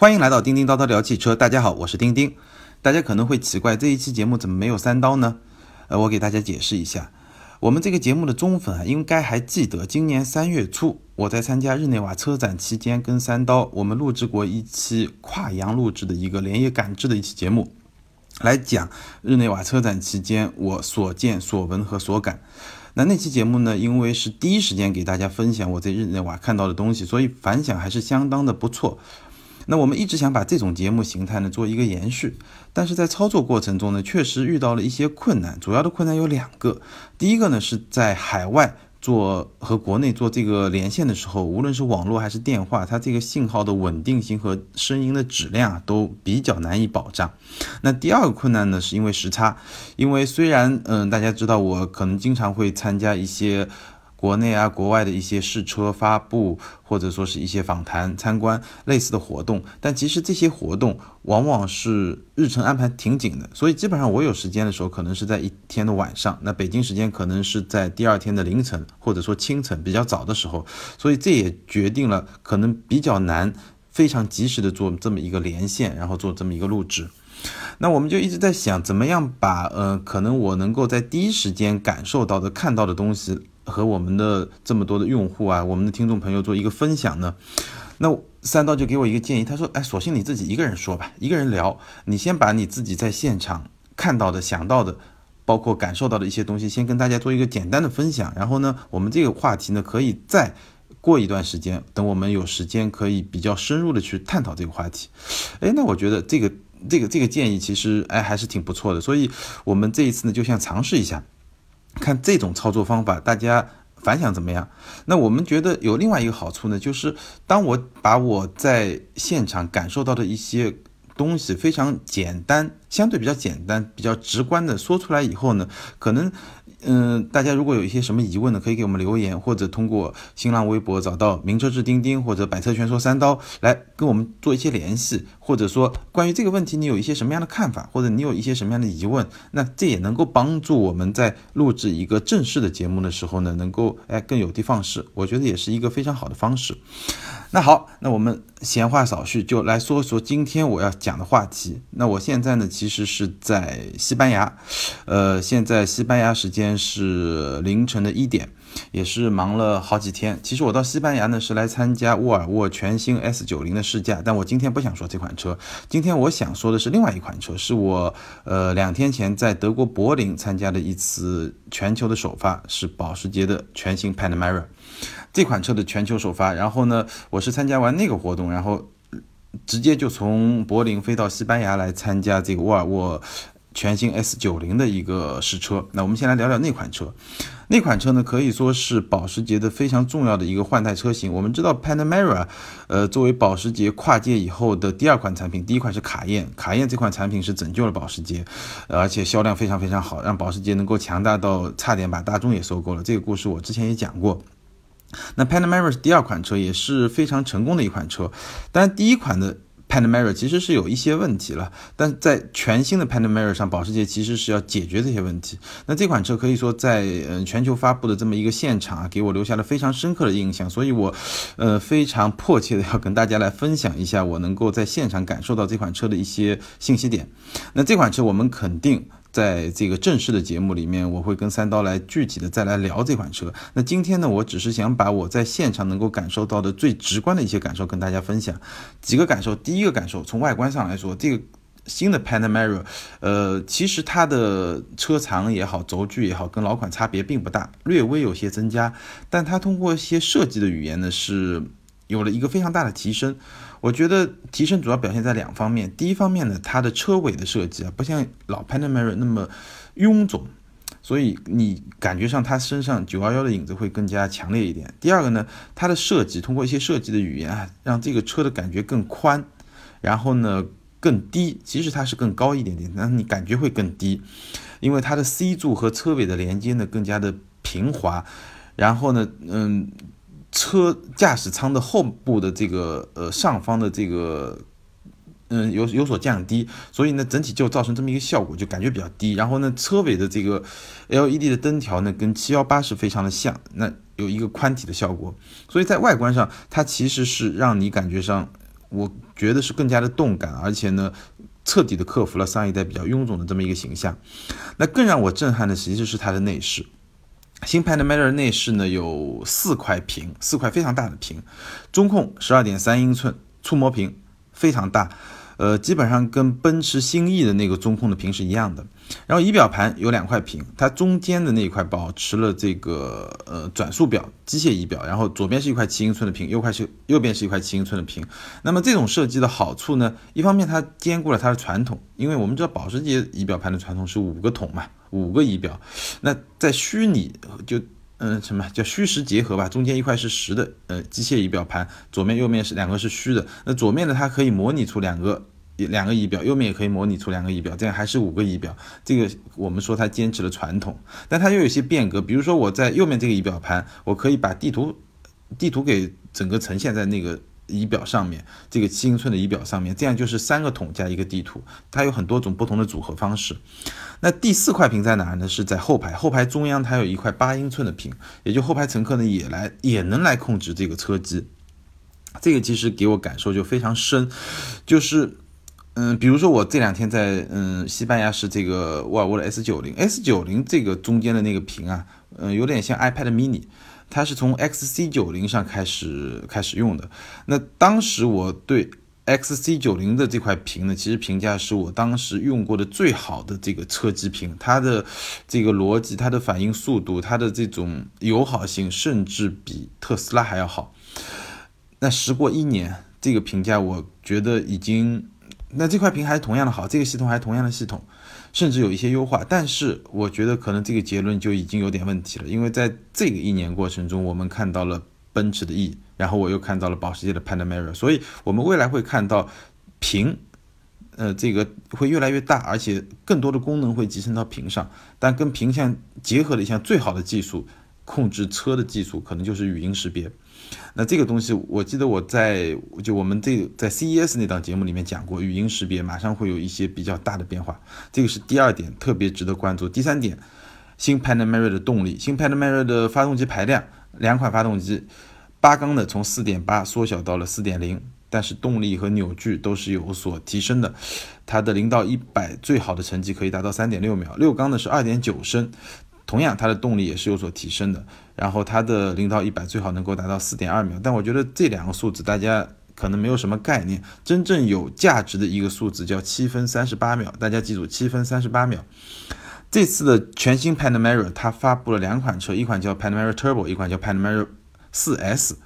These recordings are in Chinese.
欢迎来到叮叮叨叨聊汽车。大家好，我是叮叮。大家可能会奇怪，这一期节目怎么没有三刀呢？呃，我给大家解释一下，我们这个节目的忠粉啊，应该还记得，今年三月初，我在参加日内瓦车展期间，跟三刀我们录制过一期跨洋录制的一个连夜赶制的一期节目，来讲日内瓦车展期间我所见所闻和所感。那那期节目呢，因为是第一时间给大家分享我在日内瓦看到的东西，所以反响还是相当的不错。那我们一直想把这种节目形态呢做一个延续，但是在操作过程中呢，确实遇到了一些困难。主要的困难有两个，第一个呢是在海外做和国内做这个连线的时候，无论是网络还是电话，它这个信号的稳定性和声音的质量啊都比较难以保障。那第二个困难呢，是因为时差，因为虽然嗯大家知道我可能经常会参加一些。国内啊，国外的一些试车发布，或者说是一些访谈、参观类似的活动，但其实这些活动往往是日程安排挺紧的，所以基本上我有时间的时候，可能是在一天的晚上，那北京时间可能是在第二天的凌晨，或者说清晨比较早的时候，所以这也决定了可能比较难非常及时的做这么一个连线，然后做这么一个录制。那我们就一直在想，怎么样把呃，可能我能够在第一时间感受到的、看到的东西。和我们的这么多的用户啊，我们的听众朋友做一个分享呢？那三刀就给我一个建议，他说：“哎，索性你自己一个人说吧，一个人聊。你先把你自己在现场看到的、想到的，包括感受到的一些东西，先跟大家做一个简单的分享。然后呢，我们这个话题呢，可以再过一段时间，等我们有时间，可以比较深入的去探讨这个话题。哎，那我觉得这个、这个、这个建议其实哎还是挺不错的。所以我们这一次呢，就想尝试一下。”看这种操作方法，大家反响怎么样？那我们觉得有另外一个好处呢，就是当我把我在现场感受到的一些东西非常简单，相对比较简单、比较直观的说出来以后呢，可能。嗯，大家如果有一些什么疑问呢，可以给我们留言，或者通过新浪微博找到名车志钉钉或者百车全说三刀来跟我们做一些联系，或者说关于这个问题你有一些什么样的看法，或者你有一些什么样的疑问，那这也能够帮助我们在录制一个正式的节目的时候呢，能够哎更有的放矢，我觉得也是一个非常好的方式。那好，那我们闲话少叙，就来说说今天我要讲的话题。那我现在呢，其实是在西班牙，呃，现在西班牙时间是凌晨的一点，也是忙了好几天。其实我到西班牙呢是来参加沃尔沃全新 S 九零的试驾，但我今天不想说这款车，今天我想说的是另外一款车，是我呃两天前在德国柏林参加的一次全球的首发，是保时捷的全新 Panamera。这款车的全球首发，然后呢，我是参加完那个活动，然后直接就从柏林飞到西班牙来参加这个沃尔沃全新 S 九零的一个试车。那我们先来聊聊那款车，那款车呢可以说是保时捷的非常重要的一个换代车型。我们知道 Panamera，呃，作为保时捷跨界以后的第二款产品，第一款是卡宴，卡宴这款产品是拯救了保时捷，而且销量非常非常好，让保时捷能够强大到差点把大众也收购了。这个故事我之前也讲过。那 Panamera 是第二款车，也是非常成功的一款车。但第一款的 Panamera 其实是有一些问题了，但在全新的 Panamera 上，保时捷其实是要解决这些问题。那这款车可以说在嗯全球发布的这么一个现场啊，给我留下了非常深刻的印象。所以我呃非常迫切的要跟大家来分享一下我能够在现场感受到这款车的一些信息点。那这款车我们肯定。在这个正式的节目里面，我会跟三刀来具体的再来聊这款车。那今天呢，我只是想把我在现场能够感受到的最直观的一些感受跟大家分享几个感受。第一个感受，从外观上来说，这个新的 Panamera，呃，其实它的车长也好，轴距也好，跟老款差别并不大，略微有些增加，但它通过一些设计的语言呢，是有了一个非常大的提升。我觉得提升主要表现在两方面。第一方面呢，它的车尾的设计啊，不像老 Panamera 那么臃肿，所以你感觉上它身上911的影子会更加强烈一点。第二个呢，它的设计通过一些设计的语言啊，让这个车的感觉更宽，然后呢更低。其实它是更高一点点，但是你感觉会更低，因为它的 C 柱和车尾的连接呢更加的平滑，然后呢，嗯。车驾驶舱的后部的这个呃上方的这个嗯有有所降低，所以呢整体就造成这么一个效果，就感觉比较低。然后呢车尾的这个 LED 的灯条呢跟七幺八是非常的像，那有一个宽体的效果，所以在外观上它其实是让你感觉上我觉得是更加的动感，而且呢，彻底的克服了上一代比较臃肿的这么一个形象。那更让我震撼的其实是它的内饰。新 Panamera 内饰呢有四块屏，四块非常大的屏，中控十二点三英寸触摸屏，非常大。呃，基本上跟奔驰新 E 的那个中控的屏是一样的。然后仪表盘有两块屏，它中间的那一块保持了这个呃转速表机械仪表，然后左边是一块七英寸的屏，右块是右边是一块七英寸的屏。那么这种设计的好处呢，一方面它兼顾了它的传统，因为我们知道保时捷仪表盘的传统是五个筒嘛，五个仪表。那在虚拟就嗯什么叫虚实结合吧，中间一块是实的，呃机械仪表盘，左面右面是两个是虚的。那左面呢，它可以模拟出两个。两个仪表，右面也可以模拟出两个仪表，这样还是五个仪表。这个我们说它坚持了传统，但它又有些变革。比如说我在右面这个仪表盘，我可以把地图地图给整个呈现在那个仪表上面，这个七英寸的仪表上面，这样就是三个桶加一个地图，它有很多种不同的组合方式。那第四块屏在哪呢？是在后排，后排中央它有一块八英寸的屏，也就后排乘客呢也来也能来控制这个车机。这个其实给我感受就非常深，就是。嗯，比如说我这两天在嗯西班牙是这个沃尔沃的 S 九零，S 九零这个中间的那个屏啊，嗯，有点像 iPad mini，它是从 XC 九零上开始开始用的。那当时我对 XC 九零的这块屏呢，其实评价是我当时用过的最好的这个车机屏，它的这个逻辑、它的反应速度、它的这种友好性，甚至比特斯拉还要好。那时过一年，这个评价我觉得已经。那这块屏还是同样的好，这个系统还是同样的系统，甚至有一些优化。但是我觉得可能这个结论就已经有点问题了，因为在这个一年过程中，我们看到了奔驰的 E，然后我又看到了保时捷的 Panamera，所以我们未来会看到屏，呃，这个会越来越大，而且更多的功能会集成到屏上。但跟屏相结合的一项最好的技术，控制车的技术，可能就是语音识别。那这个东西，我记得我在就我们这在 CES 那档节目里面讲过，语音识别马上会有一些比较大的变化，这个是第二点，特别值得关注。第三点，新 Panamera 的动力，新 Panamera 的发动机排量，两款发动机，八缸的从四点八缩小到了四点零，但是动力和扭矩都是有所提升的，它的零到一百最好的成绩可以达到三点六秒，六缸的是二点九升。同样，它的动力也是有所提升的，然后它的零到一百最好能够达到四点二秒。但我觉得这两个数字大家可能没有什么概念，真正有价值的一个数字叫七分三十八秒。大家记住，七分三十八秒。这次的全新 Panamera 它发布了两款车，一款叫 Panamera Turbo，一款叫 Panamera 四 S。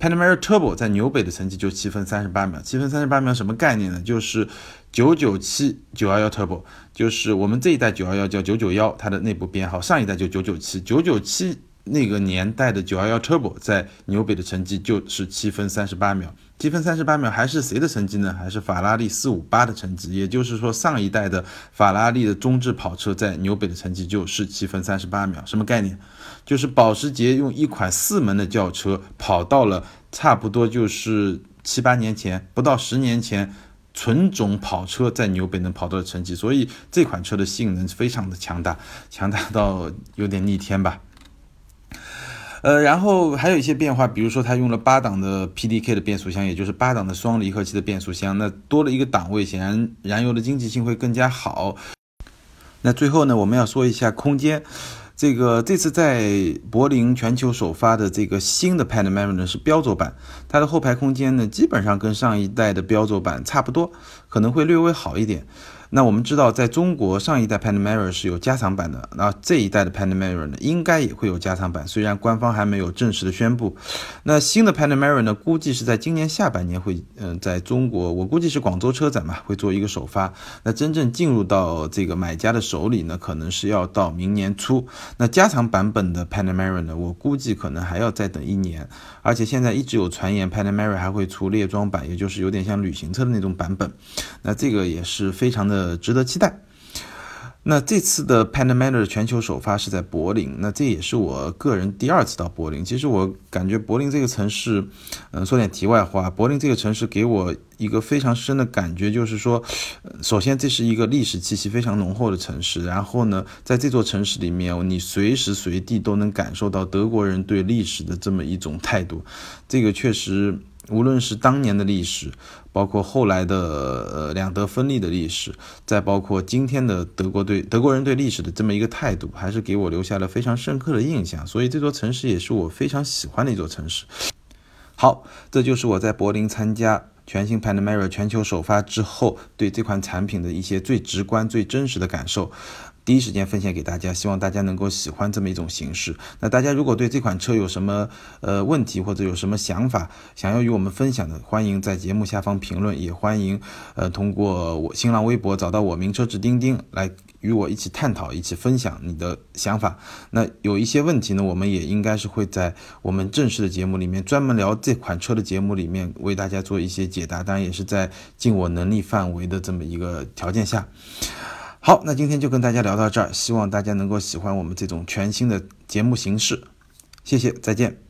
Panamera Turbo 在纽北的成绩就七分三十八秒，七分三十八秒什么概念呢？就是。九九七九幺幺 Turbo 就是我们这一代九幺幺叫九九幺，它的内部编号，上一代就九九七九九七那个年代的九幺幺 Turbo 在纽北的成绩就是七分三十八秒，七分三十八秒还是谁的成绩呢？还是法拉利四五八的成绩，也就是说上一代的法拉利的中置跑车在纽北的成绩就是七分三十八秒，什么概念？就是保时捷用一款四门的轿车跑到了差不多就是七八年前，不到十年前。纯种跑车在纽北能跑到的成绩，所以这款车的性能非常的强大，强大到有点逆天吧。呃，然后还有一些变化，比如说它用了八档的 PDK 的变速箱，也就是八档的双离合器的变速箱，那多了一个档位，显然燃油的经济性会更加好。那最后呢，我们要说一下空间。这个这次在柏林全球首发的这个新的 Panamera 呢是标轴版，它的后排空间呢基本上跟上一代的标轴版差不多，可能会略微好一点。那我们知道，在中国上一代 Panamera 是有加长版的，那这一代的 Panamera 呢，应该也会有加长版，虽然官方还没有正式的宣布。那新的 Panamera 呢，估计是在今年下半年会，嗯，在中国，我估计是广州车展嘛，会做一个首发。那真正进入到这个买家的手里呢，可能是要到明年初。那加长版本的 Panamera 呢，我估计可能还要再等一年。而且现在一直有传言，Panamera 还会出列装版，也就是有点像旅行车的那种版本。那这个也是非常的。呃，值得期待。那这次的 Panamera 全球首发是在柏林，那这也是我个人第二次到柏林。其实我感觉柏林这个城市，嗯，说点题外话，柏林这个城市给我一个非常深的感觉，就是说，首先这是一个历史气息非常浓厚的城市，然后呢，在这座城市里面，你随时随地都能感受到德国人对历史的这么一种态度，这个确实。无论是当年的历史，包括后来的呃两德分立的历史，再包括今天的德国对德国人对历史的这么一个态度，还是给我留下了非常深刻的印象。所以这座城市也是我非常喜欢的一座城市。好，这就是我在柏林参加全新 Panamera 全球首发之后，对这款产品的一些最直观、最真实的感受。第一时间分享给大家，希望大家能够喜欢这么一种形式。那大家如果对这款车有什么呃问题或者有什么想法，想要与我们分享的，欢迎在节目下方评论，也欢迎呃通过我新浪微博找到我名车志钉钉来与我一起探讨，一起分享你的想法。那有一些问题呢，我们也应该是会在我们正式的节目里面专门聊这款车的节目里面为大家做一些解答，当然也是在尽我能力范围的这么一个条件下。好，那今天就跟大家聊到这儿，希望大家能够喜欢我们这种全新的节目形式，谢谢，再见。